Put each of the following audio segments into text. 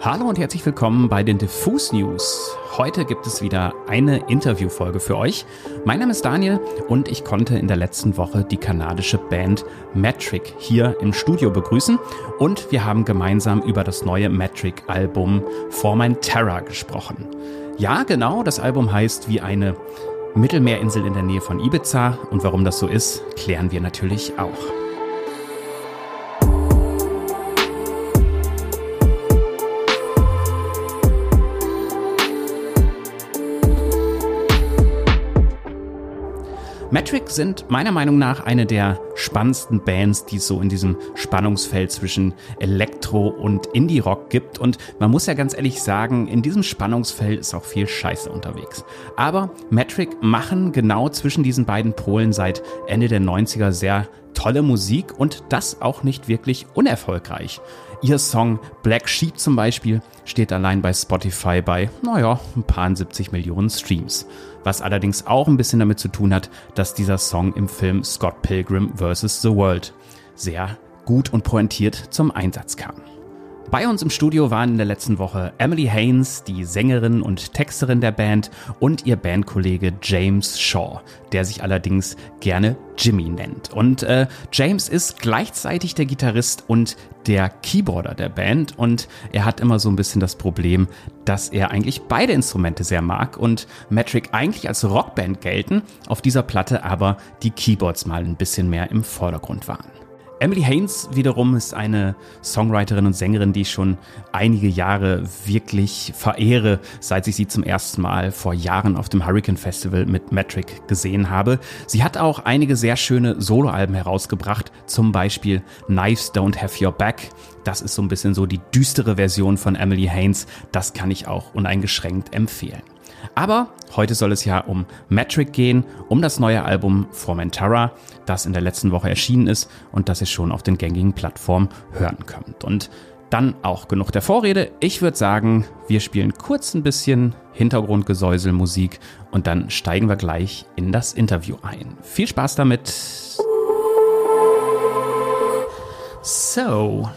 Hallo und herzlich willkommen bei den Diffus News. Heute gibt es wieder eine Interviewfolge für euch. Mein Name ist Daniel und ich konnte in der letzten Woche die kanadische Band Metric hier im Studio begrüßen und wir haben gemeinsam über das neue Metric-Album For My Terror gesprochen. Ja, genau, das Album heißt wie eine Mittelmeerinsel in der Nähe von Ibiza und warum das so ist, klären wir natürlich auch. Metric sind meiner Meinung nach eine der spannendsten Bands, die es so in diesem Spannungsfeld zwischen Elektro und Indie-Rock gibt. Und man muss ja ganz ehrlich sagen, in diesem Spannungsfeld ist auch viel Scheiße unterwegs. Aber Metric machen genau zwischen diesen beiden Polen seit Ende der 90er sehr tolle Musik und das auch nicht wirklich unerfolgreich. Ihr Song Black Sheep zum Beispiel steht allein bei Spotify bei, naja, ein paar 70 Millionen Streams. Was allerdings auch ein bisschen damit zu tun hat, dass dieser Song im Film Scott Pilgrim vs. The World sehr gut und pointiert zum Einsatz kam. Bei uns im Studio waren in der letzten Woche Emily Haynes, die Sängerin und Texterin der Band, und ihr Bandkollege James Shaw, der sich allerdings gerne Jimmy nennt. Und äh, James ist gleichzeitig der Gitarrist und der Keyboarder der Band und er hat immer so ein bisschen das Problem, dass er eigentlich beide Instrumente sehr mag und Metric eigentlich als Rockband gelten, auf dieser Platte aber die Keyboards mal ein bisschen mehr im Vordergrund waren. Emily Haynes wiederum ist eine Songwriterin und Sängerin, die ich schon einige Jahre wirklich verehre, seit ich sie zum ersten Mal vor Jahren auf dem Hurricane Festival mit Metric gesehen habe. Sie hat auch einige sehr schöne Soloalben herausgebracht, zum Beispiel Knives Don't Have Your Back. Das ist so ein bisschen so die düstere Version von Emily Haynes. Das kann ich auch uneingeschränkt empfehlen. Aber heute soll es ja um Metric gehen, um das neue Album Formentara, das in der letzten Woche erschienen ist und das ihr schon auf den gängigen Plattformen hören könnt. Und dann auch genug der Vorrede. Ich würde sagen, wir spielen kurz ein bisschen Hintergrundgesäuselmusik und dann steigen wir gleich in das Interview ein. Viel Spaß damit. So,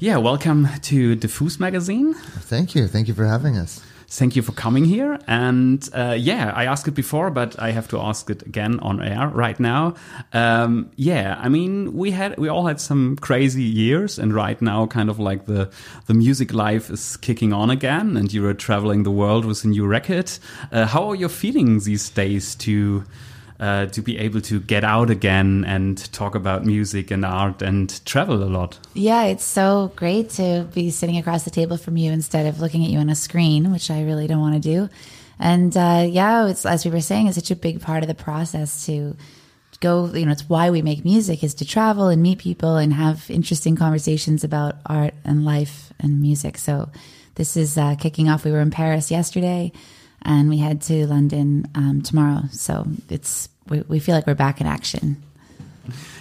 yeah, welcome to Diffuse Magazine. Thank you. Thank you for having us. Thank you for coming here. And uh, yeah, I asked it before, but I have to ask it again on air right now. Um, yeah, I mean, we had we all had some crazy years, and right now, kind of like the the music life is kicking on again, and you are traveling the world with a new record. Uh, how are your feelings these days to? Uh, to be able to get out again and talk about music and art and travel a lot. Yeah, it's so great to be sitting across the table from you instead of looking at you on a screen, which I really don't want to do. And uh, yeah, it's as we were saying, it's such a big part of the process to go. You know, it's why we make music is to travel and meet people and have interesting conversations about art and life and music. So this is uh, kicking off. We were in Paris yesterday and we head to London um, tomorrow. So it's we, we feel like we're back in action.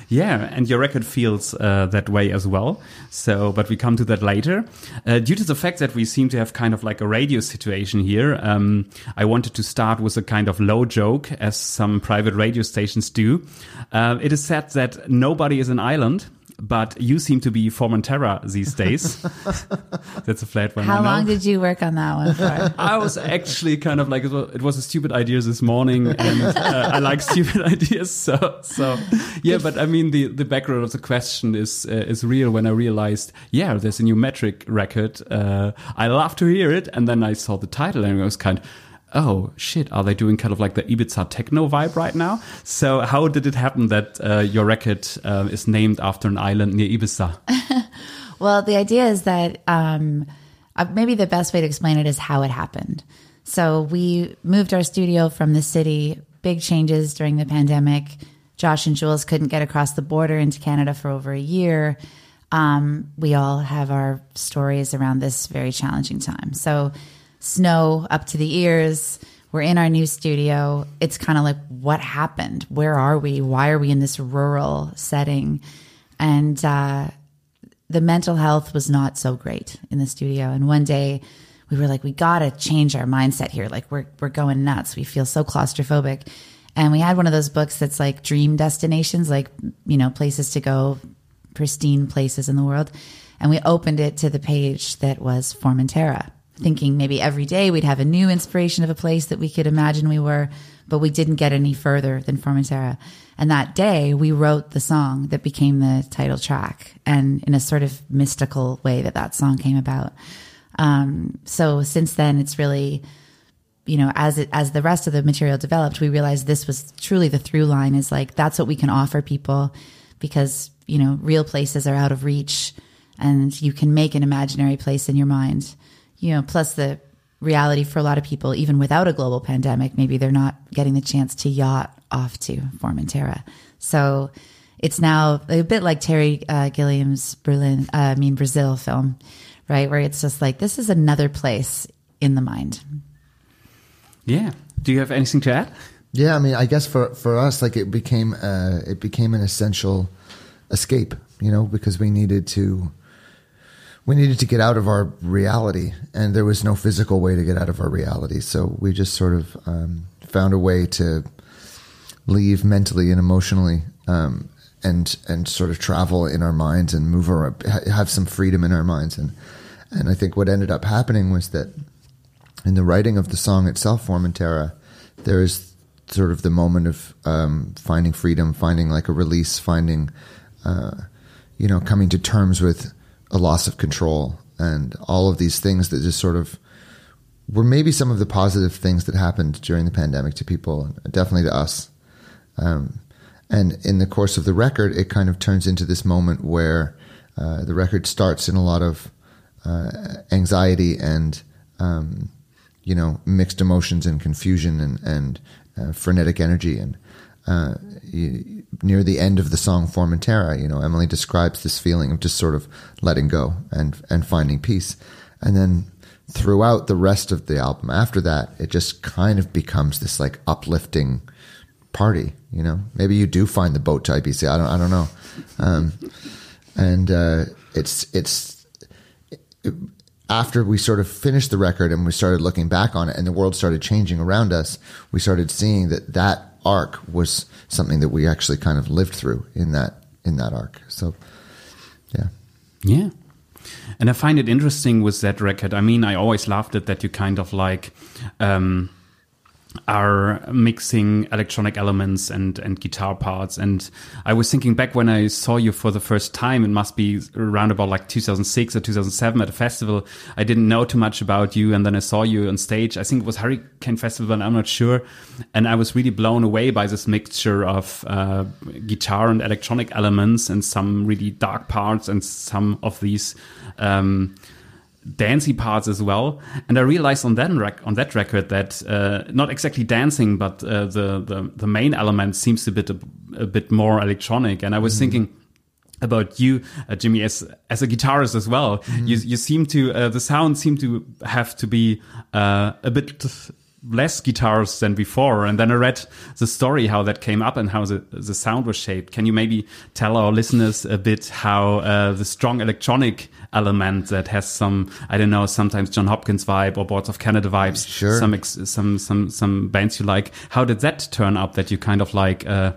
Yeah, and your record feels uh, that way as well. So, but we come to that later. Uh, due to the fact that we seem to have kind of like a radio situation here, um, I wanted to start with a kind of low joke, as some private radio stations do. Uh, it is said that nobody is an island but you seem to be Formentera these days. That's a flat one. How long did you work on that one for? I was actually kind of like it was a stupid idea this morning, and uh, I like stupid ideas. So, so yeah. But I mean, the the background of the question is uh, is real. When I realized, yeah, there's a new metric record. Uh, I love to hear it, and then I saw the title, and I was kind. of oh shit, are they doing kind of like the Ibiza techno vibe right now? So how did it happen that uh, your record uh, is named after an island near Ibiza? well, the idea is that um, uh, maybe the best way to explain it is how it happened. So we moved our studio from the city, big changes during the pandemic. Josh and Joules couldn't get across the border into Canada for over a year. Um, we all have our stories around this very challenging time. So snow up to the ears. We're in our new studio. It's kind of like, what happened? Where are we? Why are we in this rural setting? And uh, the mental health was not so great in the studio. And one day we were like, we got to change our mindset here. Like, we're, we're going nuts. We feel so claustrophobic. And we had one of those books that's like dream destinations, like, you know, places to go, pristine places in the world. And we opened it to the page that was Formentera, thinking maybe every day we'd have a new inspiration of a place that we could imagine we were, but we didn't get any further than Formentera. And that day we wrote the song that became the title track and in a sort of mystical way that that song came about. Um, so since then it's really, you know, as it, as the rest of the material developed, we realized this was truly the through line is like, that's what we can offer people because, you know, real places are out of reach and you can make an imaginary place in your mind, you know, plus the reality for a lot of people, even without a global pandemic, maybe they're not getting the chance to yacht off to Formentera. So it's now a bit like Terry uh, Gilliam's Berlin, uh, I mean, Brazil film, right? Where it's just like, this is another place in the mind. Yeah. Do you have anything to add? Yeah, I mean, I guess for for us, like it became uh, it became an essential escape, you know, because we needed to we needed to get out of our reality, and there was no physical way to get out of our reality. So we just sort of um, found a way to leave mentally and emotionally, um, and and sort of travel in our minds and move around, have some freedom in our minds, and and I think what ended up happening was that in the writing of the song itself, Formentera, there is sort of the moment of um, finding freedom, finding like a release, finding, uh, you know, coming to terms with a loss of control and all of these things that just sort of were maybe some of the positive things that happened during the pandemic to people, and definitely to us. Um, and in the course of the record, it kind of turns into this moment where uh, the record starts in a lot of uh, anxiety and um, you know mixed emotions and confusion and and uh, frenetic energy and uh, near the end of the song Formentera, you know, Emily describes this feeling of just sort of letting go and and finding peace, and then throughout the rest of the album after that, it just kind of becomes this like uplifting party. You know, maybe you do find the boat to Ibiza. I don't. I don't know. Um, and uh, it's it's. It, after we sort of finished the record and we started looking back on it and the world started changing around us, we started seeing that that arc was something that we actually kind of lived through in that in that arc. So, yeah, yeah. And I find it interesting with that record. I mean, I always loved it that you kind of like. Um, are mixing electronic elements and and guitar parts. And i was thinking back when i saw you for the first time it must be around about like 2006 or 2007 at a festival. I didn't know too much about you and then i saw you on stage. I think it was hurricane festival and i'm not sure. And i was really blown away by this mixture of uh, guitar and electronic elements and some really dark parts and some of these um, dancey parts as well. And I realized on that rec- on that record that uh, not exactly dancing, but uh, the, the the main element seems a bit a, a bit more electronic. And I was mm. thinking about you, uh, Jimmy, as as a guitarist as well. Mm. You you seem to uh, the sound seem to have to be uh, a bit less guitars than before. And then I read the story how that came up and how the the sound was shaped. Can you maybe tell our listeners a bit how uh, the strong electronic element that has some I don't know sometimes Jon Hopkins vibe or Boards of Canada vibes. Sure. Some some some some bands you like. How did that turn up that you kind of like? Uh,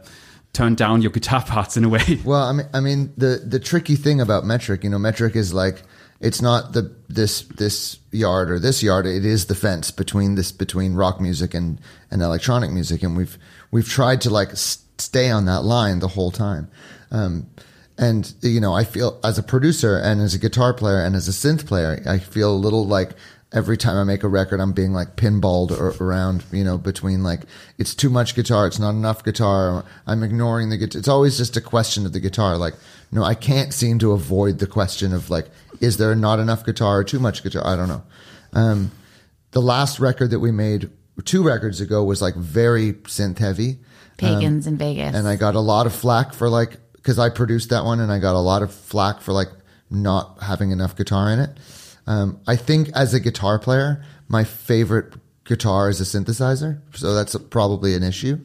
turned down your guitar parts in a way. Well, I mean, I mean, the the tricky thing about metric, you know, metric is like it's not the this this yard or this yard. It is the fence between this between rock music and and electronic music, and we've we've tried to like stay on that line the whole time. Um, and you know, I feel as a producer and as a guitar player and as a synth player, I feel a little like every time I make a record, I'm being like pinballed or, around, you know, between like it's too much guitar, it's not enough guitar. I'm ignoring the guitar. It's always just a question of the guitar. Like, no, I can't seem to avoid the question of like, is there not enough guitar or too much guitar? I don't know. Um, the last record that we made two records ago was like very synth heavy. Pagans um, in Vegas. And I got a lot of flack for like because I produced that one and I got a lot of flack for like not having enough guitar in it. Um, I think as a guitar player, my favorite guitar is a synthesizer, so that's probably an issue.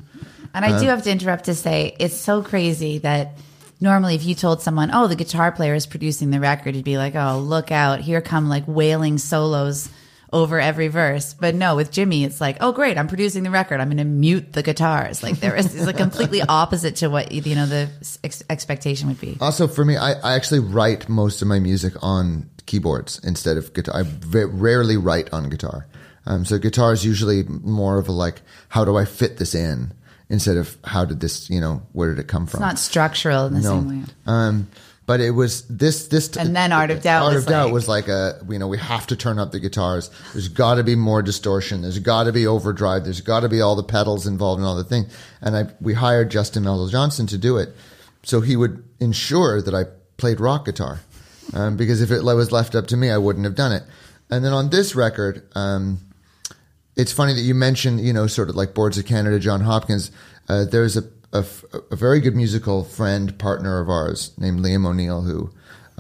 And I uh, do have to interrupt to say it's so crazy that normally if you told someone, "Oh, the guitar player is producing the record," you'd be like, "Oh, look out! Here come like wailing solos." over every verse. But no, with Jimmy, it's like, oh, great, I'm producing the record. I'm going to mute the guitars. Like there is, is a completely opposite to what, you know, the ex- expectation would be. Also, for me, I, I actually write most of my music on keyboards instead of guitar. I v- rarely write on guitar. Um, so guitar is usually more of a like, how do I fit this in? Instead of how did this, you know, where did it come from? It's not structural in the same way. Um, but it was this this And then Art of Doubt Art was of Doubt like- was like a you know we have to turn up the guitars. There's got to be more distortion. There's got to be overdrive. There's got to be all the pedals involved and all the thing. And I we hired Justin Meldal-Johnsen to do it, so he would ensure that I played rock guitar, um, because if it was left up to me, I wouldn't have done it. And then on this record. Um, it's funny that you mentioned, you know, sort of like Boards of Canada, Jon Hopkins. Uh, there's a, a, a very good musical friend, partner of ours named Liam O'Neill, who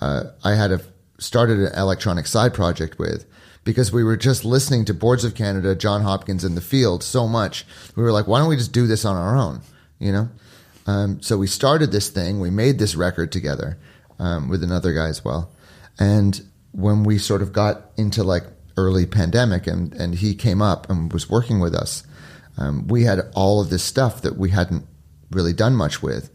uh, I had a, started an electronic side project with because we were just listening to Boards of Canada, Jon Hopkins in the field so much. We were like, why don't we just do this on our own, you know? Um, so we started this thing. We made this record together um, with another guy as well. And when we sort of got into like early pandemic and, and he came up and was working with us, um, we had all of this stuff that we hadn't really done much with.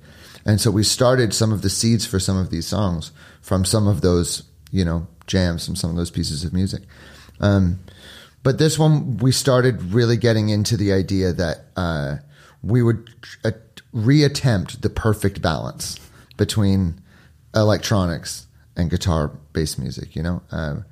And so we started some of the seeds for some of these songs from some of those, you know, jams, from some of those pieces of music. Um, but this one, we started really getting into the idea that uh, we would uh, reattempt the perfect balance between electronics and guitar based music, you know? Um,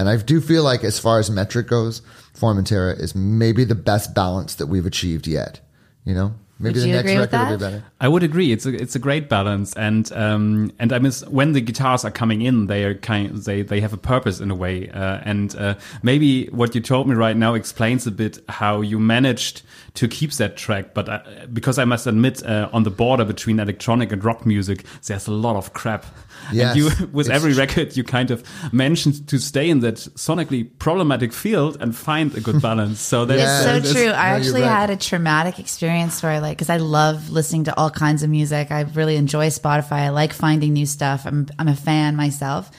and I do feel like, as far as metric goes, Formentera is maybe the best balance that we've achieved yet, you know? Maybe Would the next record will be better. I would agree. It's a it's a great balance, and um and I miss when the guitars are coming in, they are kind they they have a purpose in a way, uh, and uh, maybe what you told me right now explains a bit how you managed to keep that track. But uh, because I must admit, uh, on the border between electronic and rock music, there's a lot of crap. Yes, and you, with it's every record, you kind of mentioned to stay in that sonically problematic field and find a good balance. So that's Yeah. It's so uh, true. I you're actually right. had a traumatic experience where I like, cause I love listening to all kinds of music. I really enjoy Spotify. I like finding new stuff. I'm, I'm a fan myself,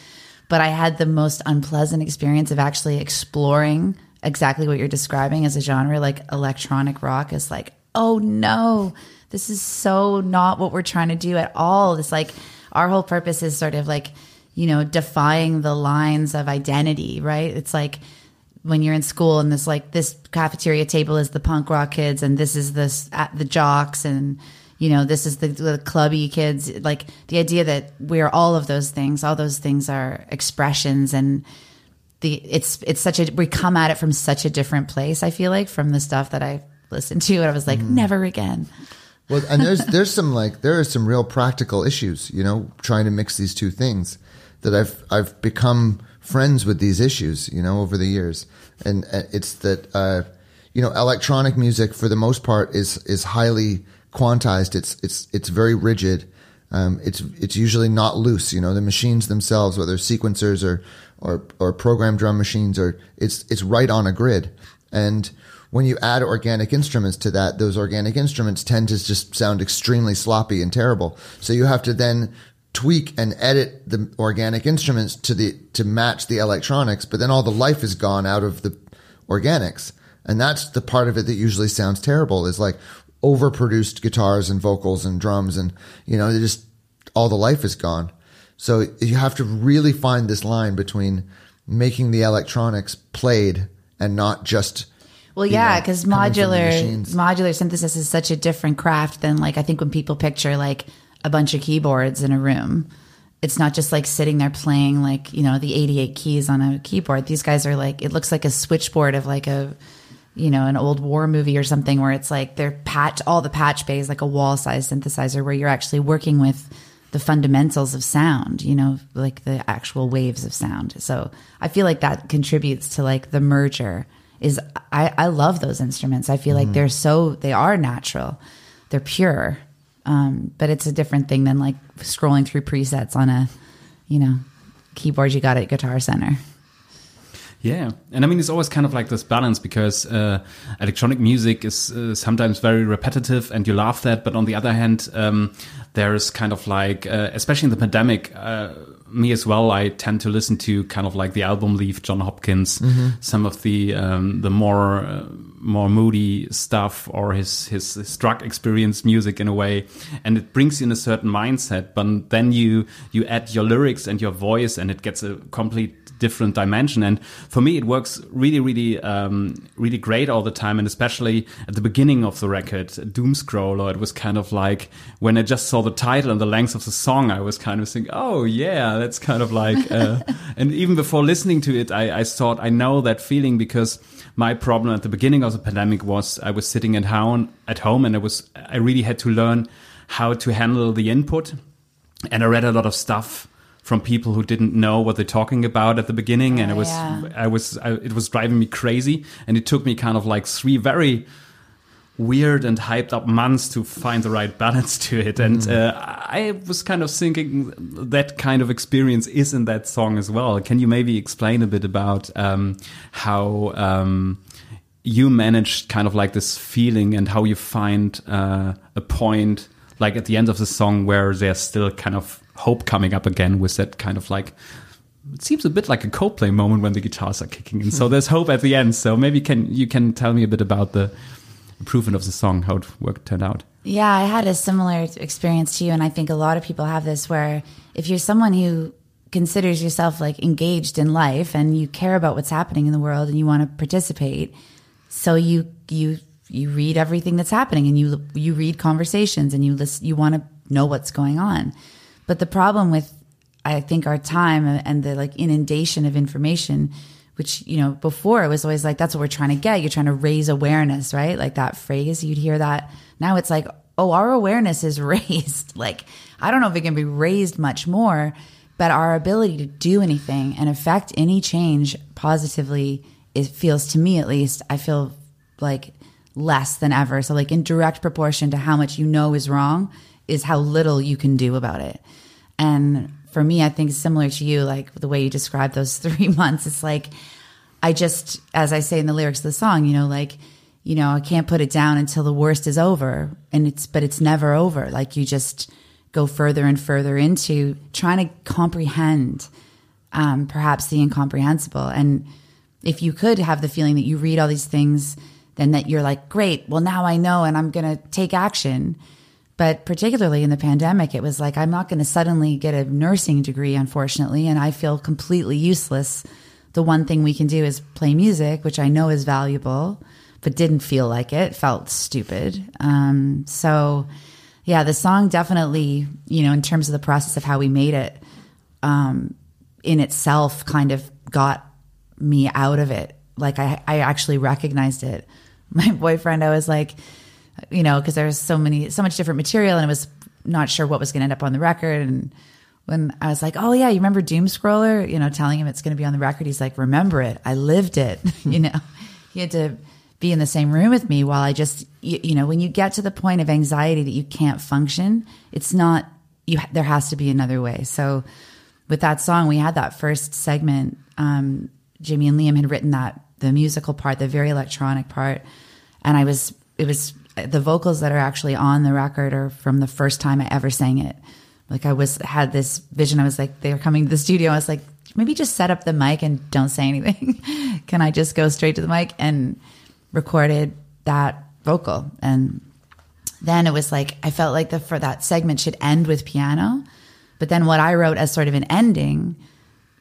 but I had the most unpleasant experience of actually exploring exactly what you're describing as a genre, like electronic rock is like, oh no, this is so not what we're trying to do at all. It's like our whole purpose is sort of like, you know, defying the lines of identity, right? It's like, when you're in school and this like this cafeteria table is the punk rock kids and this is this at the jocks and you know this is the, the clubby kids. Like the idea that we're all of those things all those things are expressions and the it's it's such a we come at it from such a different place i feel like from the stuff that i listened to and i was like mm. never again Well, and there's there's some like there are some real practical issues, you know, trying to mix these two things. That I've I've become friends with these issues, you know, over the years, and it's that uh, you know, electronic music for the most part is is highly quantized. It's it's it's very rigid. Um, it's it's usually not loose. You know, the machines themselves, whether sequencers or or or program drum machines, or it's it's right on a grid. And when you add organic instruments to that, those organic instruments tend to just sound extremely sloppy and terrible. So you have to then tweak and edit the organic instruments to the to match the electronics, but then all the life is gone out of the organics. And that's the part of it that usually sounds terrible is like overproduced guitars and vocals and drums and you know, just all the life is gone. So you have to really find this line between making the electronics played and not just Well, yeah, because modular modular synthesis is such a different craft than like I think when people picture like a bunch of keyboards in a room. It's not just like sitting there playing like you know the 88 keys on a keyboard. These guys are like it looks like a switchboard of like a you know an old war movie or something where it's like they're patch all the patch bays like a wall size synthesizer where you're actually working with the fundamentals of sound, you know, like the actual waves of sound. So I feel like that contributes to like the merger is I, I love those instruments. I feel like they're so they are natural. They're pure. Um, but it's a different thing than like scrolling through presets on a, you know, keyboard you got at Guitar Center. Yeah, and I mean it's always kind of like this balance because uh, electronic music is uh, sometimes very repetitive, and you love that. But on the other hand, um, there's kind of like, uh, especially in the pandemic, uh, me as well. I tend to listen to kind of like the album Leaf, Jon Hopkins, mm-hmm. some of the um, the more uh, more moody stuff, or his, his his drug experience music in a way, and it brings you in a certain mindset. But then you you add your lyrics and your voice, and it gets a complete different dimension. And for me, it works really, really, um, really great all the time. And especially at the beginning of the record, Doomscroller, it was kind of like when I just saw the title and the length of the song, I was kind of thinking, oh yeah, that's kind of like. Uh, and even before listening to it, I, I thought I know that feeling because my problem at the beginning of the pandemic was I was sitting at home at home and I was I really had to learn how to handle the input and I read a lot of stuff from people who didn't know what they're talking about at the beginning, and it was yeah. I was I, it was driving me crazy, and it took me kind of like three very weird and hyped up months to find the right balance to it. And mm. uh, I was kind of thinking that kind of experience is in that song as well. Can you maybe explain a bit about um, how um, you managed kind of like this feeling and how you find uh, a point like at the end of the song where there's still kind of hope coming up again with that kind of like it seems a bit like a Coldplay moment when the guitars are kicking in. So there's hope at the end. So maybe can you can tell me a bit about the improvement of the song, how it worked turned out. Yeah, I had a similar experience to you, and I think a lot of people have this where if you're someone who considers yourself like engaged in life and you care about what's happening in the world and you want to participate, so you you you read everything that's happening and you you read conversations and you listen, you want to know what's going on. But the problem with, I think, our time and the like inundation of information, which, you know, before it was always like, that's what we're trying to get. You're trying to raise awareness, right? Like that phrase, you'd hear that. Now it's like, oh, our awareness is raised. like, I don't know if it can be raised much more, but our ability to do anything and affect any change positively, it feels to me at least, I feel like less than ever. So, like, in direct proportion to how much you know is wrong is how little you can do about it. And for me, I think similar to you, like the way you described those three months, it's like, I just, as I say in the lyrics of the song, you know, like, you know, I can't put it down until the worst is over. And it's, but it's never over. Like you just go further and further into trying to comprehend, um, perhaps the incomprehensible. And if you could have the feeling that you read all these things, then that you're like, great, well, now I know and I'm going to take action but particularly in the pandemic, it was like, I'm not going to suddenly get a nursing degree, unfortunately, and I feel completely useless. The one thing we can do is play music, which I know is valuable, but didn't feel like it, felt stupid. Um, so, yeah, the song definitely, you know, in terms of the process of how we made it, um, in itself kind of got me out of it. Like I, I actually recognized it. My boyfriend, I was like, you know, because there was so many, so much different material, and I was not sure what was going to end up on the record. And when I was like, "Oh yeah, you remember Doomscroller?" You know, telling him it's going to be on the record, he's like, "Remember it? I lived it." you know, he had to be in the same room with me while I just, you, you, know, when you get to the point of anxiety that you can't function, it's not you. There has to be another way. So with that song, we had that first segment. Um, Jimmy and Liam had written that the musical part, the very electronic part, and I was it was the vocals that are actually on the record are from the first time I ever sang it. Like I was had this vision. I was like, they were coming to the studio. I was like, maybe just set up the mic and don't say anything. Can I just go straight to the mic and recorded that vocal? And then it was like I felt like the for that segment should end with piano. But then what I wrote as sort of an ending,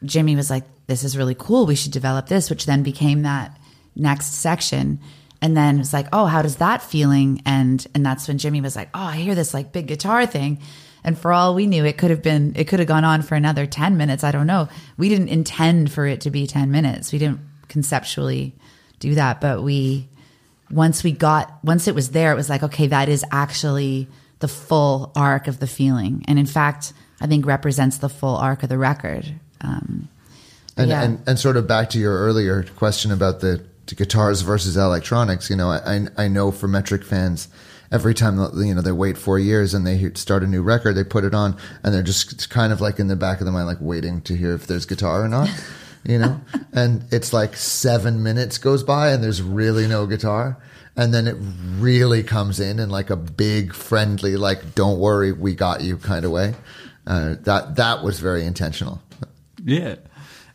Jimmy was like, "This is really cool. We should develop this," which then became that next section and then it's like, oh, how does that feeling? And and that's when Jimmy was like, oh, I hear this like big guitar thing. And for all we knew, it could have been, it could have gone on for another 10 minutes. I don't know. We didn't intend for it to be 10 minutes. We didn't conceptually do that. But we, once we got, once it was there, it was like, okay, that is actually the full arc of the feeling. And in fact, I think represents the full arc of the record. Um, and, yeah. and, and sort of back to your earlier question about the to guitars versus electronics. You know, I I know for Metric fans, every time you know they wait four years and they start a new record, they put it on and they're just kind of like in the back of the mind, like waiting to hear if there's guitar or not. you know, and it's like seven minutes goes by and there's really no guitar. And then it really comes in in like a big friendly, like, don't worry, we got you kind of way. Uh, that, that was very intentional. Yeah.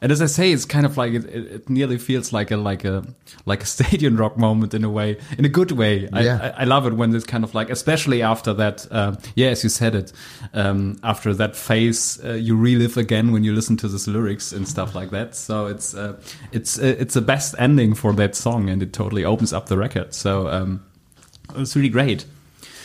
And as I say, it's kind of like it, it, nearly feels like a like a like a stadium rock moment in a way, in a good way. I, Yeah. I, I love it when it's kind of like, especially after that. Uh, yeah, as you said it, um, after that phase, uh, you relive again when you listen to this lyrics and stuff like that. So it's uh, it's uh, it's the best ending for that song, and it totally opens up the record. So um, it's really great.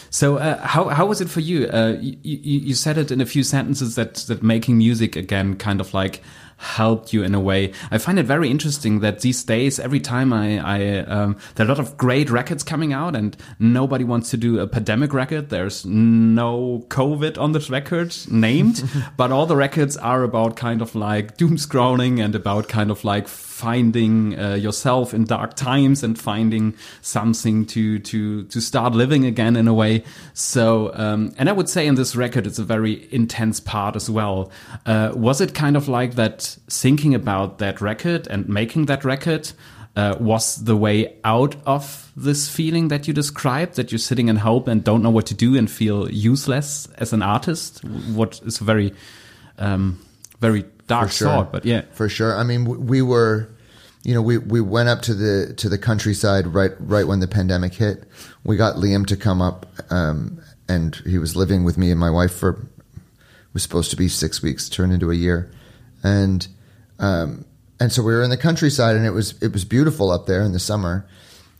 So uh, how how was it for you? Uh, you? You you said it in a few sentences that that making music again kind of like helped you in a way. I find it very interesting that these days, every time I, I um, there are a lot of great records coming out, and nobody wants to do a pandemic record. There's no COVID on this record named, but all the records are about kind of like doom scrolling and about kind of like finding uh, yourself in dark times and finding something to to to start living again in a way. So, um, and I would say in this record, it's a very intense part as well. Uh, was it kind of like that? Thinking about that record and making that record. Uh, was the way out of this feeling that you described that you're sitting in hope and don't know what to do and feel useless as an artist what is a very um, very dark sure. thought but yeah for sure. I mean, we were, you know, we, we went up to the to the countryside right right when the pandemic hit. We got Liam to come up, um, and he was living with me and my wife for was supposed to be six weeks, turned into a year, and um, and so we were in the countryside, and it was it was beautiful up there in the summer.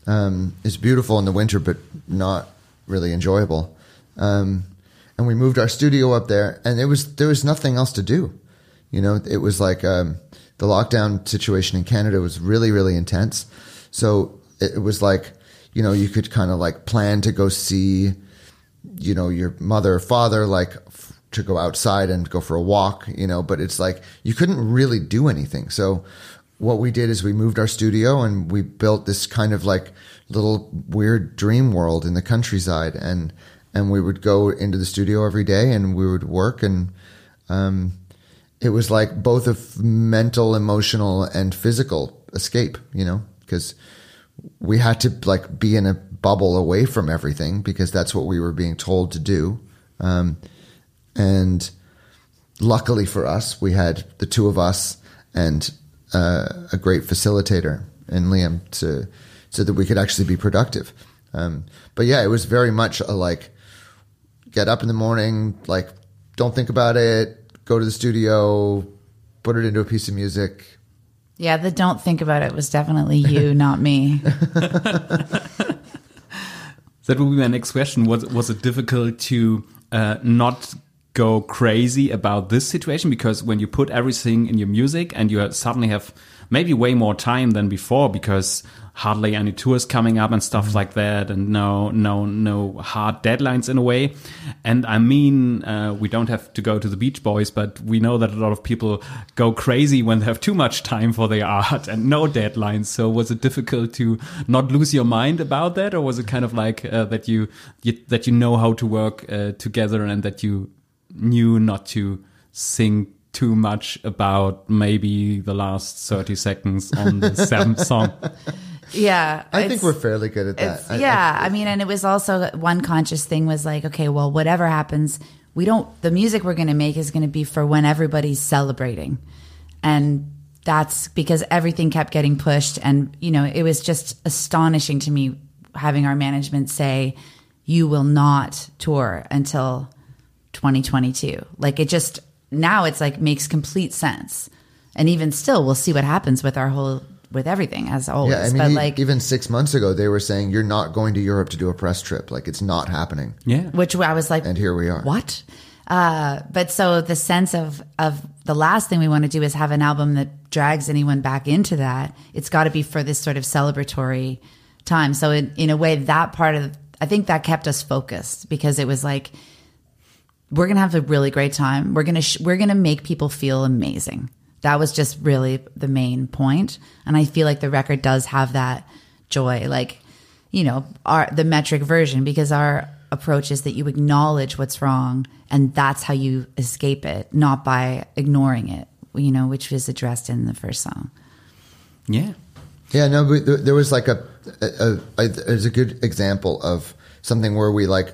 Um, it's beautiful in the winter, but not really enjoyable. Um, and we moved our studio up there, and it was there was nothing else to do. You know, it was like um, the lockdown situation in Canada was really, really intense. So it, it was like, you know, you could kind of like plan to go see, you know, your mother or father, like to go outside and go for a walk, you know, but it's like you couldn't really do anything. So what we did is we moved our studio and we built this kind of like little weird dream world in the countryside and and we would go into the studio every day and we would work and um, it was like both a mental, emotional, and physical escape, you know, because we had to like be in a bubble away from everything because that's what we were being told to do. Um, and luckily for us, we had the two of us and uh, a great facilitator in Liam to so that we could actually be productive. Um, but yeah, it was very much a like get up in the morning, like don't think about it, go to the studio, put it into a piece of music. Yeah, the don't think about it was definitely you, not me. That would be my next question. Was was it difficult to uh, not go crazy about this situation? Because when you put everything in your music and you suddenly have maybe way more time than before because hardly any tours coming up and stuff like that and no no no hard deadlines in a way. And i mean uh, we don't have to go to the beach boys but we know that a lot of people go crazy when they have too much time for their art and no deadlines. So was it difficult to not lose your mind about that? Or was it kind of like uh, that you, you that you know how to work uh, together and that you knew not to think too much about maybe the last 30 seconds on the seventh song Yeah. I think we're fairly good at that. It's, I- yeah, I, mean, and it was also one conscious thing was like, okay, well, whatever happens, we don't. The music we're going to make is going to be for when everybody's celebrating, and that's because everything kept getting pushed, and you know, it was just astonishing to me having our management say, "You will not tour until 2022." Like it just now, it's like makes complete sense, and even still, we'll see what happens with our whole with everything as always. yeah, I mean, but like even six months ago, they were saying you're not going to Europe to do a press trip. Like it's not happening. yeah which I was like, And here we are. What? Uh, but so the sense of of the last thing we want to do is have an album that drags anyone back into that. It's got to be for this sort of celebratory time. So in in a way, that part of I think that kept us focused because it was like we're gonna have a really great time. We're gonna sh- we're gonna make people feel amazing. That was just really the main point, and I feel like the record does have that joy. Like, you know, our the metric version because our approach is that you acknowledge what's wrong, and that's how you escape it, not by ignoring it, you know, which was addressed in the first song. Yeah. Yeah, no, but there, there was like a, a, a, there's a good example of something where we like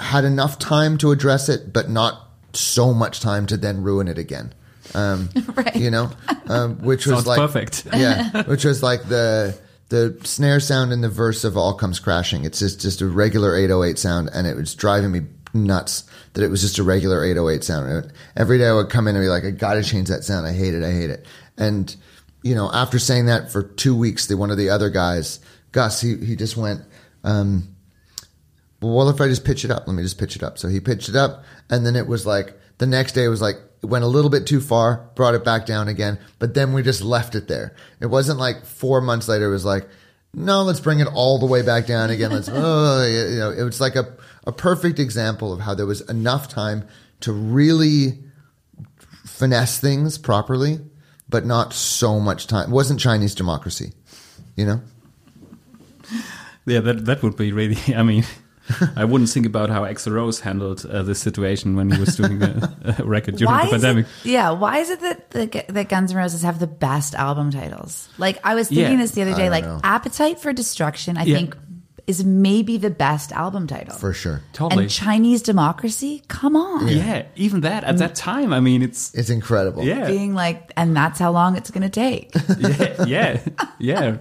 had enough time to address it, but not so much time to then ruin it again. Um, Right. You know, um, which was Sounds like perfect. yeah, which was like the the snare sound in the verse of "All Comes Crashing." It's just just a regular 808 sound, and it was driving me nuts that it was just a regular 808 sound. And every day I would come in and be like, "I got to change that sound. I hate it. I hate it." And you know, after saying that for two weeks, the one of the other guys, Gus, he he just went. Um, well, what if I just pitch it up? Let me just pitch it up. So he pitched it up, and then it was like the next day it was like it went a little bit too far, brought it back down again, but then we just left it there. It wasn't like four months later. It was like, no, let's bring it all the way back down again. Let's, oh, you know, it was like a a perfect example of how there was enough time to really finesse things properly, but not so much time. It wasn't Chinese democracy, you know. Yeah, that that would be really. I mean, I wouldn't think about how Axl Rose handled uh, this situation when he was doing a, a record during the pandemic. it, yeah, why is it that the, that Guns N' Roses have the best album titles? Like I was thinking Yeah. this the other day. Like know. Appetite for Destruction, I Yeah. think is maybe the best album title For sure, Totally. And Chinese Democracy, come on, yeah. even that at that time. I mean, it's it's incredible. yeah, being like, and that's how long it's going to take. yeah, yeah, yeah.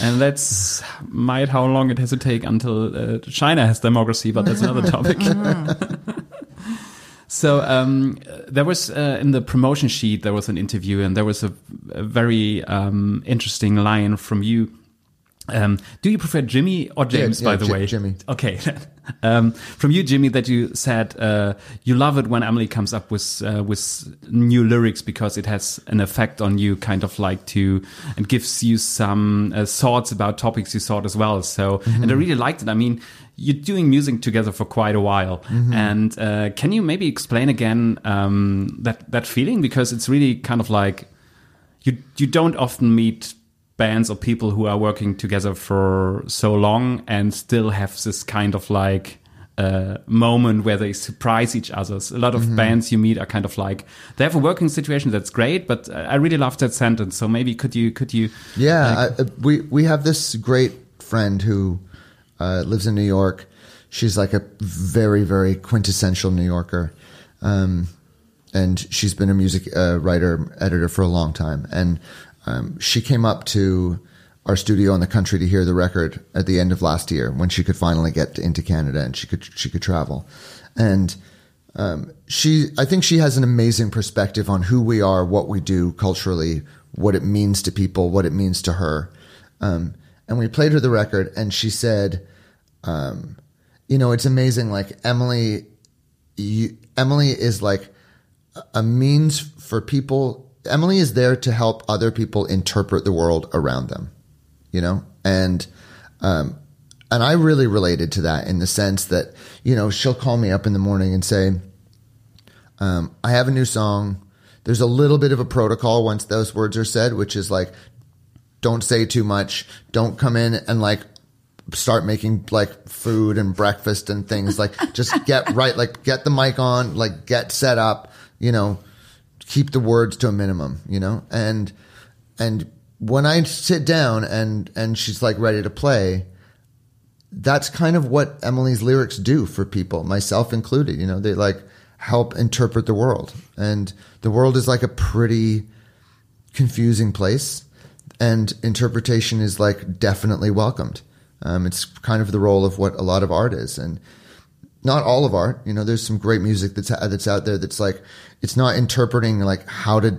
And that's might how long it has to take until uh, China has democracy, but that's another topic. so um, there was uh, in the promotion sheet there was an interview, and there was a, a very um, interesting line from you. Um, do you prefer Jimmy or James? yeah, by the Ji- way, Jimmy. Okay, um, from you, Jimmy, that you said uh, you love it when Emily comes up with uh, with new lyrics because it has an effect on you, kind of like to and gives you some uh, thoughts about topics you thought as well. So, and I really liked it. I mean, you're doing music together for quite a while, and uh, can you maybe explain again um, that that feeling because it's really kind of like you you don't often meet bands or people who are working together for so long and still have this kind of like uh, moment where they surprise each other. So A lot of bands you meet are kind of like they have a working situation that's great, but I really love that sentence. So maybe could you could you Yeah, I, uh, we we have this great friend who uh, lives in New York. She's like a very very quintessential New Yorker, um, and she's been a music uh, writer editor for a long time. And um, she came up to our studio in the country to hear the record at the end of last year when she could finally get into Canada and she could she could travel, and um, she I think she has an amazing perspective on who we are, what we do culturally, what it means to people, what it means to her. Um, and we played her the record, and she said, um, "You know, it's amazing. Like Emily, you, Emily is like a means for people. Emily is there to help other people interpret the world around them. You know, and um, and I really related to that in the sense that you know she'll call me up in the morning and say, um, "I have a new song." There's a little bit of a protocol once those words are said, which is like, don't say too much, don't come in and like start making like food and breakfast and things like just get right like get the mic on like get set up you know keep the words to a minimum you know? And and when i sit down and and she's like ready to play that's kind of what emily's lyrics do for people myself included you know? They like help interpret the world. And the world is like a pretty confusing place and interpretation is like definitely welcomed. Um, it's kind of the role of what a lot of art is, and not all of art. You know, there's some great music that's that's out there that's like it's not interpreting like how to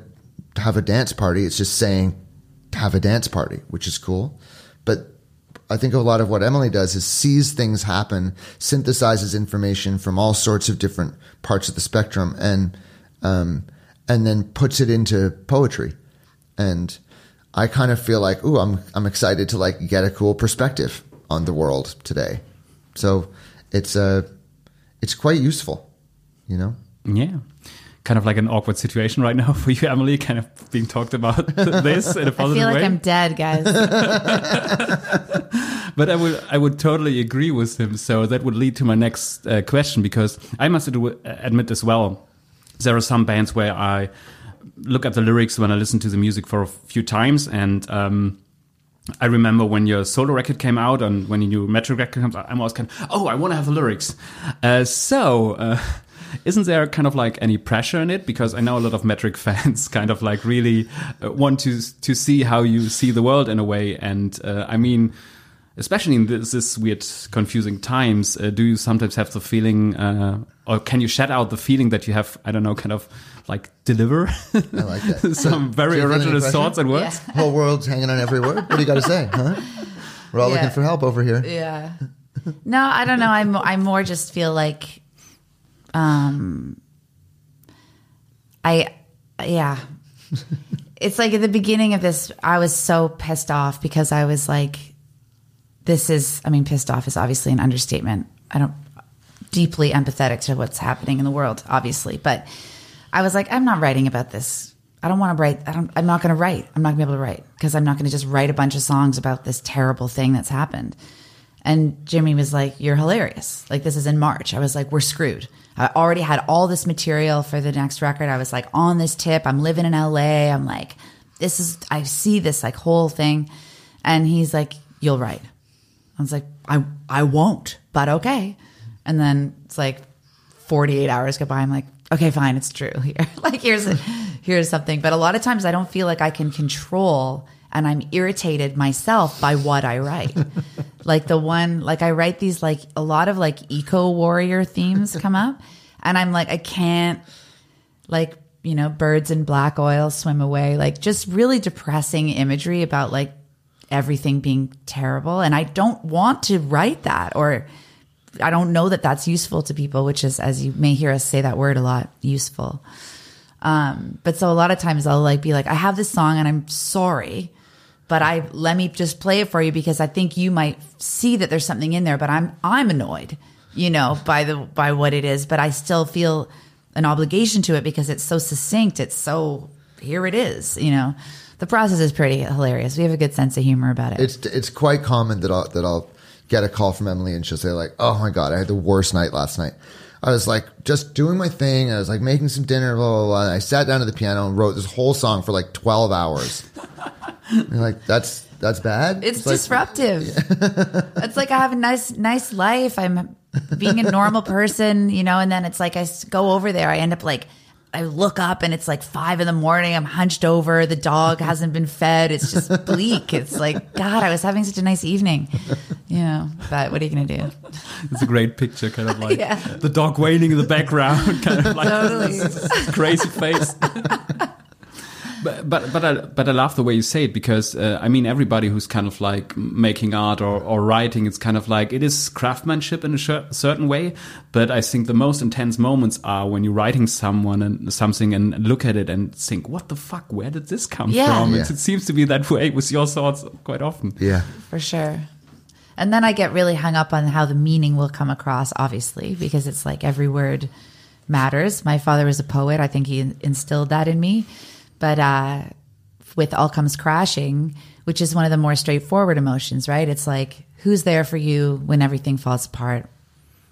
have a dance party. It's just saying have a dance party, which is cool. But I think a lot of what Emily does is sees things happen, synthesizes information from all sorts of different parts of the spectrum, and um, and then puts it into poetry. And I kind of feel like, ooh, I'm I'm excited to like get a cool perspective on the world today. So it's uh it's quite useful, you know. Yeah. Kind of like an awkward situation right now for you, Emily, kind of being talked about this in a positive way. I feel like way. I'm dead, guys. But I would I would totally agree with him. So that would lead to my next uh, question because I must adu- admit as well, there are some bands where I look at the lyrics when I listen to the music for a few times and. Um, I remember when your solo record came out and when your new metric record comes out, I'm always kind of, oh, I want to have the lyrics. Uh, so, uh, isn't there kind of like any pressure in it? Because I know a lot of metric fans kind of like really uh, want to to see how you see the world in a way. And uh, I mean, especially in this, this weird, confusing times, uh, do you sometimes have the feeling, uh, or can you shed out the feeling that you have, I don't know, kind of like deliver I like that. some very Do you feel any original thoughts and words? Yeah. Whole world's hanging on every word. What do you got to say? Huh? We're all Yeah. looking for help over here. Yeah. No, I don't know. I'm I more just feel like um I yeah. It's like at the beginning of this I was so pissed off because I was like this is I mean pissed off is obviously an understatement. I don't deeply empathetic to what's happening in the world obviously, but I was like I'm not writing about this. I don't want to write. I don't, I'm not going to write. I'm not going to be able to write because I'm not going to just write a bunch of songs about this terrible thing that's happened. And Jimmy was like, You're hilarious. Like, this is in March. I was like, We're screwed. I already had all this material for the next record. I was like, on this tip. I'm living in LA. I'm like, This is, I see this like whole thing. And he's like, You'll write. I was like, I, I won't, but okay. And then it's like 48 hours go by. I'm like, okay, fine, it's true. Here, like here's here's something. But a lot of times I don't feel like I can control, and I'm irritated myself by what I write. like the one, like I write these like a lot of like eco warrior themes come up, and I'm like, I can't, like you know, birds in black oil swim away, like just really depressing imagery about like everything being terrible, and I don't want to write that or. I don't know that that's useful to people, which is, as you may hear us say that word a lot, useful. Um, but so a lot of times I'll like be like, I have this song and I'm sorry, but I let me just play it for you because I think you might see that there's something in there, but I'm I'm annoyed, you know, by the by what it is, but I still feel an obligation to it because it's so succinct. It's so here it is, you know. The process is pretty hilarious. We have a good sense of humor about it. It's it's quite common that I'll that I'll get a call from Emily and she'll say like, "Oh my god, I had the worst night last night." I was like just doing my thing. I was like making some dinner, blah blah blah. I sat down at the piano and wrote this whole song for like twelve hours. you're like, that's that's bad. It's, like- disruptive. it's like I have a nice, nice life. I'm being a normal person, you know, and then it's like I go over there. I end up like, I look up and it's like five in the morning. I'm hunched over. The dog hasn't been fed. It's just bleak. It's like, God, I was having such a nice evening, you know, but what are you going to do? It's a great picture, kind of like Yeah. the dog wailing in the background, kind of like Totally. crazy face. But but but I but I love the way you say it because uh, I mean everybody who's kind of like making art or, or writing, it's kind of like it is craftsmanship in a cer- certain way. But I think the most intense moments are when you're writing someone and something and look at it and think, what the fuck? Where did this come Yeah. from? Yeah. It's, it seems to be that way with your thoughts quite often. yeah. For sure. And then I get really hung up on how the meaning will come across, obviously, because it's like every word matters. My father was a poet. I think he instilled that in me. But uh, with All Comes Crashing, which is one of the more straightforward emotions, right? It's like, who's there for you when everything falls apart?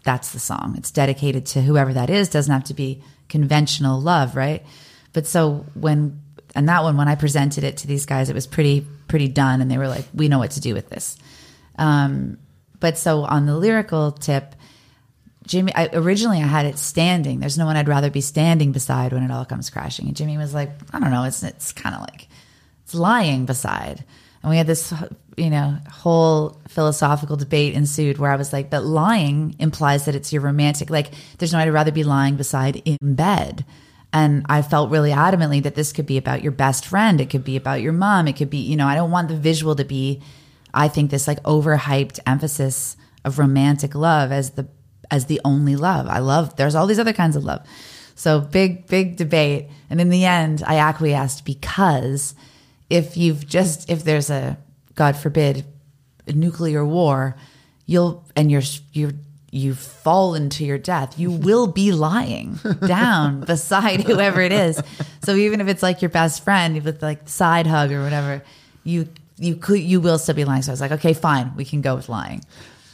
That's the song. It's dedicated to whoever that is. Doesn't have to be conventional love, right? But so when and that one, when I presented it to these guys, it was pretty pretty done, and they were like, "We know what to do with this." Um, but so on the lyrical tip, Jimmy, I, originally I had it standing. There's no one I'd rather be standing beside when it all comes crashing. And Jimmy was like, I don't know. It's it's kind of like it's lying beside. And we had this, you know, whole philosophical debate ensued where I was like, but lying implies that it's your romantic. Like, there's no I'd rather be lying beside in bed. And I felt really adamantly that this could be about your best friend. It could be about your mom. It could be, you know, I don't want the visual to be, I think, this like overhyped emphasis of romantic love as the as the only love. I love there's all these other kinds of love. So big, big debate. And in the end, I acquiesced because if you've just if there's a God forbid a nuclear war, you'll and you're you're you fall into your death, you will be lying down beside whoever it is. So even if it's like your best friend with like side hug or whatever, you you could you will still be lying. So I was like, okay, fine, we can go with lying.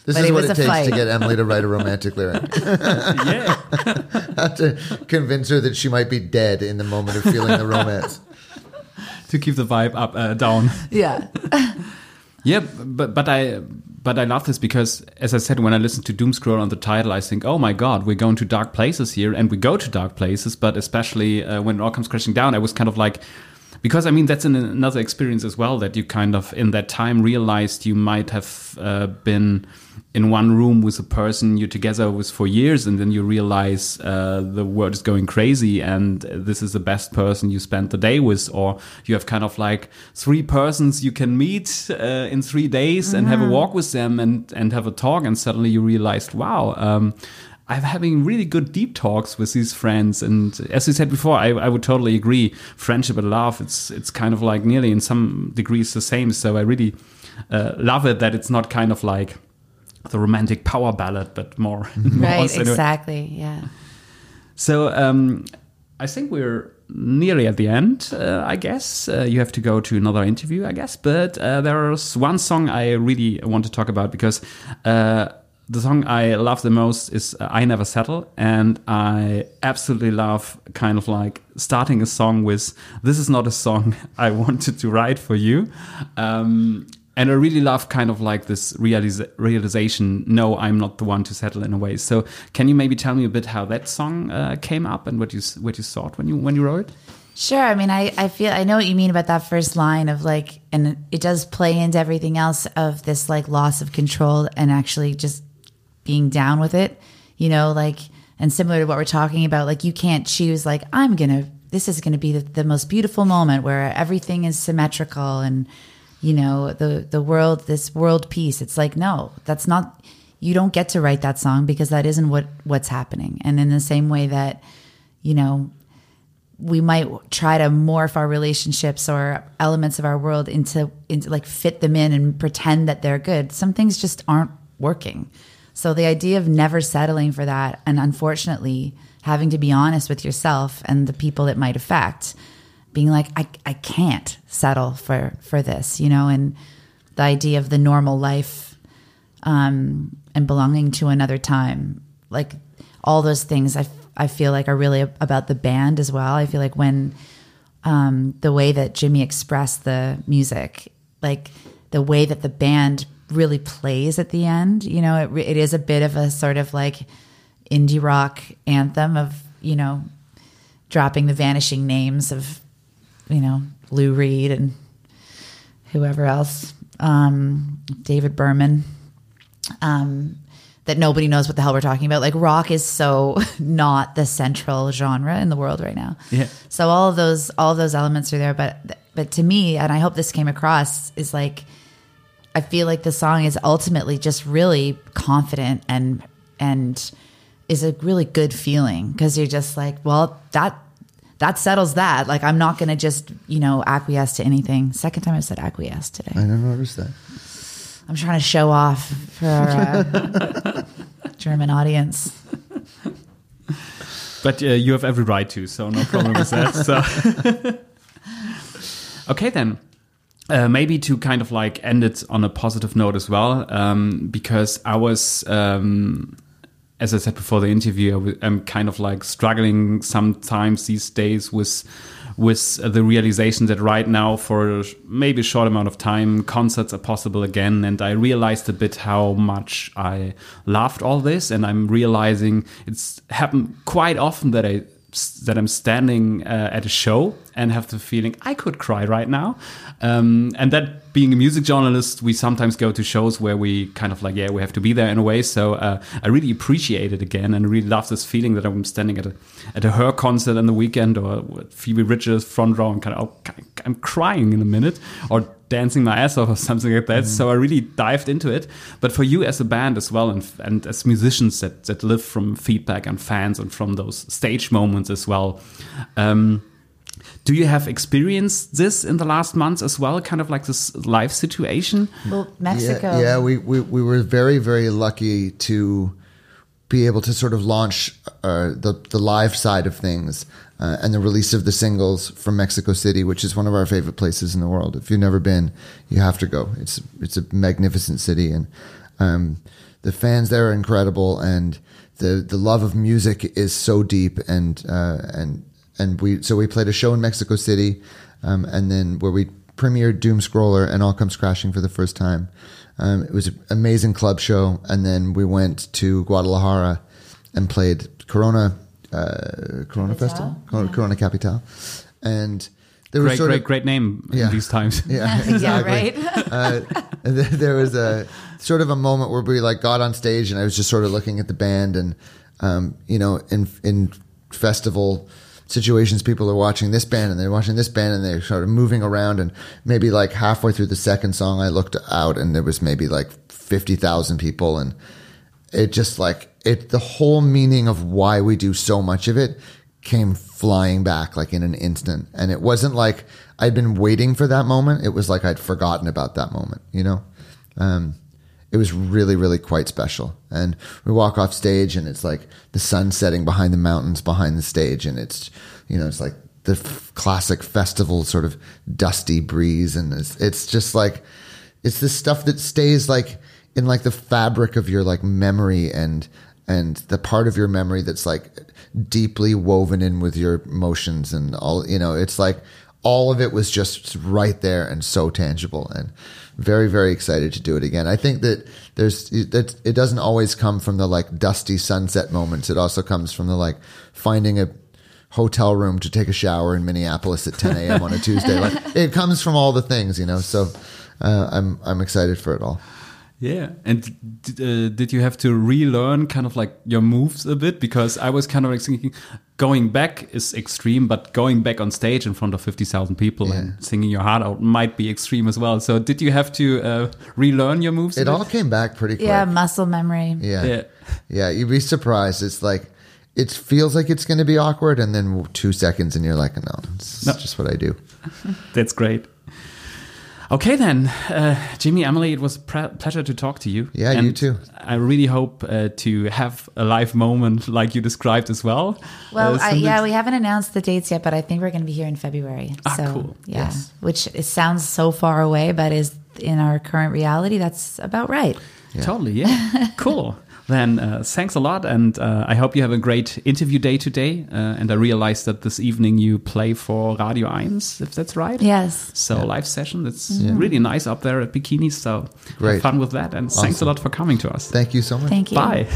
This But is it what was it a takes fight. to get Emily to write a romantic lyric. yeah. Have to convince her that she might be dead in the moment of feeling the romance. to keep the vibe up, uh, down. Yeah. Yeah, but but I but I love this because, as I said, when I listen to Doom Scroll on the title, I think, oh my god, we're going to dark places here, and we go to dark places. But especially uh, when it all comes crashing down, I was kind of like, because I mean that's an, another experience as well that you kind of in that time realized you might have uh, been in one room with a person you're together with for years, and then you realize uh, the world is going crazy, and this is the best person you spent the day with, or you have kind of like three persons you can meet uh, in three days and have a walk with them and and have a talk, and suddenly you realized, wow. Um, I'm having really good deep talks with these friends, and as you said before, I, I would totally agree. Friendship and love, it's it's kind of like nearly in some degrees the same. So I really uh, love it that it's not kind of like the romantic power ballad, but more. Right. Exactly. Yeah. So um, I think we're nearly at the end. Uh, I guess uh, you have to go to another interview. I guess, but uh, there's one song I really want to talk about because. Uh, the song I love the most is uh, I Never Settle, and I absolutely love kind of like starting a song with This is not a song I wanted to write for you. Um, and I really love kind of like this realization no, I'm not the one to settle in a way. So, can you maybe tell me a bit how that song uh, came up and what you, what you thought when you, when you wrote it? Sure. I mean, I, I feel, I know what you mean about that first line of like, and it does play into everything else of this like loss of control and actually just being down with it, you know, like, and similar to what we're talking about, like, you can't choose, like, I'm to, this is going to be the, the most beautiful moment where everything is symmetrical and, you know, the, the world, this world peace. It's like, no, that's not, you don't get to write that song because that isn't what, what's happening. And in the same way that, you know, we might try to morph our relationships or elements of our world into into like fit them in and pretend that they're good some things just aren't working so the idea of never settling for that and unfortunately having to be honest with yourself and the people it might affect being like i, I can't settle for for this you know and the idea of the normal life um, and belonging to another time. Like all those things, I, I feel like are really about the band as well. I feel like when um, the way that Jimmy expressed the music, like the way that the band really plays at the end, you know, it, it is a bit of a sort of like indie rock anthem of, you know, dropping the vanishing names of, you know, Lou Reed and whoever else, um, David Berman, um, that nobody knows what the hell we're talking about. Like rock is so not the central genre in the world right now. Yeah. So all of those all of those elements are there, but but to me, and I hope this came across, is like I feel like the song is ultimately just really confident and and is a really good feeling because you're just like, well, that that settles that. Like I'm not going to just you know acquiesce to anything. Second time I said acquiesce today. I never noticed that. I'm trying to show off for our uh, German audience. But uh, you have every right to, so no problem with that. So, okay then. Uh, maybe to kind of like end it on a positive note as well, um, because I was, um, as I said before the interview, I'm kind of like struggling sometimes these days with with the realization that right now, for maybe a short amount of time, concerts are possible again, and I realized a bit how much I loved all this, and I'm realizing it's happened quite often that I that I'm standing uh, at a show and have the feeling I could cry right now. Um, and that being a music journalist, we sometimes go to shows where we kind of like, yeah, we have to be there in a way. So uh, I really appreciate it again and really love this feeling that I'm standing at a at a her concert on the weekend or Phoebe Bridgers front row and kind of, oh, I'm crying in a minute or dancing my ass off or something like that. So I really dived into it. But for you as a band as well, and and as musicians that that live from feedback and fans and from those stage moments as well. Um, do you have experienced this in the last months as well? Kind of like this live situation. Well, Mexico. Yeah, yeah we, we, we were very, very lucky to be able to sort of launch uh, the, the live side of things uh, and the release of the singles from Mexico City, which is one of our favorite places in the world. If you've never been, you have to go. It's, it's a magnificent city. And Um, the fans there are incredible, and the the love of music is so deep, and uh, and and we so we played a show in Mexico City, um, and then where we premiered Doomscroller and All Comes Crashing for the first time. Um, it was an amazing club show, and then we went to Guadalajara and played Corona uh, Corona Capital? Festival, Corona, Yeah. Corona Capital, and there was Great, sort great, of great name Yeah. in these times. yeah, yeah, right. uh, and there was a sort of a moment where we like got on stage and I was just sort of looking at the band and um, you know in in festival situations people are watching this band and they're watching this band and they're sort of moving around and maybe like halfway through the second song I looked out and there was maybe like 50,000 people and it just like it the whole meaning of why we do so much of it came flying back like in an instant. And it wasn't like i'd been waiting for that moment. It was like i'd forgotten about that moment you know? Um, it was really really quite special. And we walk off stage and it's like the sun setting behind the mountains behind the stage and it's you know it's like the f- classic festival sort of dusty breeze and it's, it's just like it's this stuff that stays like in like the fabric of your like memory and and the part of your memory that's like deeply woven in with your emotions and all you know it's like all of it was just right there and so tangible and very very excited to do it again. I think that there's that it doesn't always come from the like dusty sunset moments. It also comes from the like finding a hotel room to take a shower in minneapolis at 10 a.m on a tuesday. Like it comes from all the things you know so uh, i'm i'm excited for it all Yeah. And uh, did you have to relearn kind of like your moves a bit? Because I was kind of like thinking going back is extreme, but going back on stage in front of 50,000 people and singing your heart out might be extreme as well. So did you have to uh, relearn your moves? a it bit? all came back pretty quick yeah, muscle memory. Yeah. Yeah. yeah. You'd be surprised. It's like, it feels like it's going to be awkward. And then two seconds and you're like, no, it's No. just what I do. That's great. Okay, then, uh, Jimmy, Emily, it was a pre- pleasure to talk to you. Yeah, you too. I really hope uh, to have a live moment like you described as well. Well, Uh, I, yeah, we haven't announced the dates yet, but I think we're going to be here in February. Ah, so, cool. Yeah, Yes. which it sounds so far away, but is in our current reality, that's about right. Totally, yeah. cool. Then uh, thanks a lot, and uh, I hope you have a great interview day today. Uh, and I realize that this evening you play for Radio 1, if that's right. Yes. So live session, that's really nice up there at Bikinis. So have Great. fun with that, and thanks a lot for coming to us. Thank you so much. Thank you. Bye.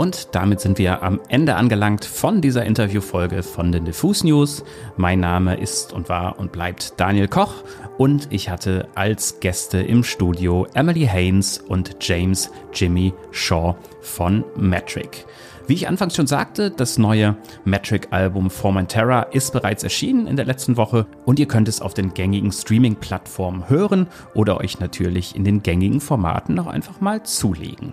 Und damit sind wir am Ende angelangt von dieser Interviewfolge von den Diffus News. Mein Name ist und war und bleibt Daniel Koch und ich hatte als Gäste im Studio Emily Haynes und James Jimmy Shaw von Metric. Wie ich anfangs schon sagte, das neue Metric-Album Formentera ist bereits erschienen in der letzten Woche und ihr könnt es auf den gängigen Streaming-Plattformen hören oder euch natürlich in den gängigen Formaten noch einfach mal zulegen.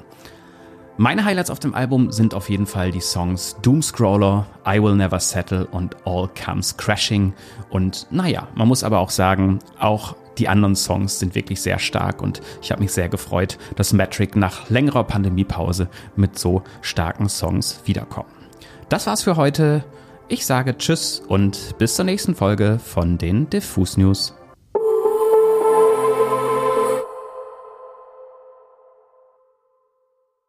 Meine Highlights auf dem Album sind auf jeden Fall die Songs Doomscroller, I Will Never Settle und All Comes Crashing. Und naja, man muss aber auch sagen, auch die anderen Songs sind wirklich sehr stark und ich habe mich sehr gefreut, dass Metric nach längerer Pandemiepause mit so starken Songs wiederkommen. Das war's für heute. Ich sage Tschüss und bis zur nächsten Folge von den Diffus News.